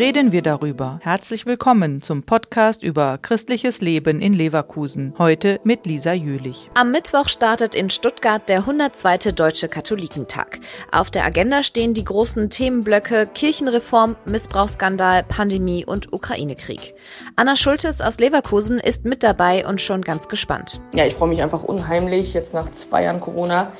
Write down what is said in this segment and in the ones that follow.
reden wir darüber. Herzlich willkommen zum Podcast über christliches Leben in Leverkusen. Heute mit Lisa Jülich. Am Mittwoch startet in Stuttgart der 102. Deutsche Katholikentag. Auf der Agenda stehen die großen Themenblöcke Kirchenreform, Missbrauchsskandal, Pandemie und Ukraine-Krieg. Anna Schultes aus Leverkusen ist mit dabei und schon ganz gespannt. Ja, ich freue mich einfach unheimlich, jetzt nach zwei Jahren Corona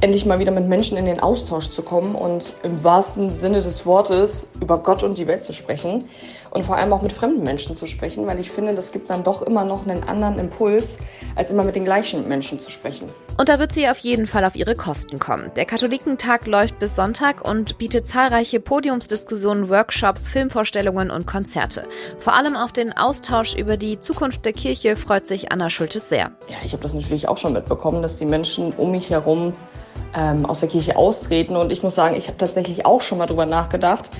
endlich mal wieder mit Menschen in den Austausch zu kommen und im wahrsten Sinne des Wortes über Gott und die Welt zu sprechen und vor allem auch mit fremden Menschen zu sprechen, weil ich finde, das gibt dann doch immer noch einen anderen Impuls, als immer mit den gleichen Menschen zu sprechen. Und da wird sie auf jeden Fall auf ihre Kosten kommen. Der Katholikentag läuft bis Sonntag und bietet zahlreiche Podiumsdiskussionen, Workshops, Filmvorstellungen und Konzerte. Vor allem auf den Austausch über die Zukunft der Kirche freut sich Anna Schultes sehr. Ja, ich habe das natürlich auch schon mitbekommen, dass die Menschen um mich herum ähm, aus der Kirche austreten. Und ich muss sagen, ich habe tatsächlich auch schon mal drüber nachgedacht,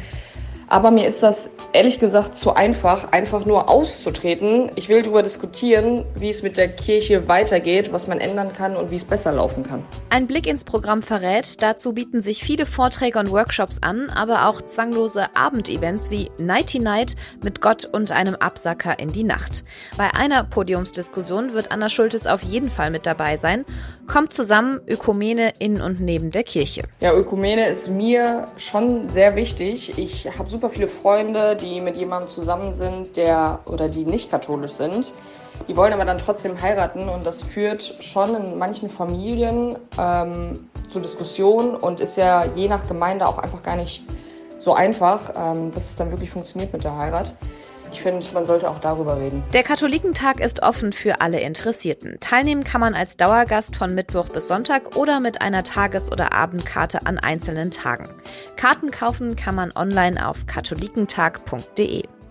aber mir ist das ehrlich gesagt zu einfach, einfach nur auszutreten. Ich will darüber diskutieren, wie es mit der Kirche weitergeht, was man ändern kann und wie es besser laufen kann. Ein Blick ins Programm verrät, dazu bieten sich viele Vorträge und Workshops an, aber auch zwanglose Abendevents wie Nighty Night mit Gott und einem Absacker in die Nacht. Bei einer Podiumsdiskussion wird Anna Schultes auf jeden Fall mit dabei sein. Kommt zusammen Ökumene in und neben der Kirche. Ja, Ökumene ist mir schon sehr wichtig. Ich habe super viele Freunde, die mit jemandem zusammen sind, der oder die nicht katholisch sind. Die wollen aber dann trotzdem heiraten und das führt schon in manchen Familien ähm, zu Diskussionen und ist ja je nach Gemeinde auch einfach gar nicht so einfach, ähm, dass es dann wirklich funktioniert mit der Heirat. Ich finde, man sollte auch darüber reden. Der Katholikentag ist offen für alle Interessierten. Teilnehmen kann man als Dauergast von Mittwoch bis Sonntag oder mit einer Tages- oder Abendkarte an einzelnen Tagen. Karten kaufen kann man online auf katholikentag.de.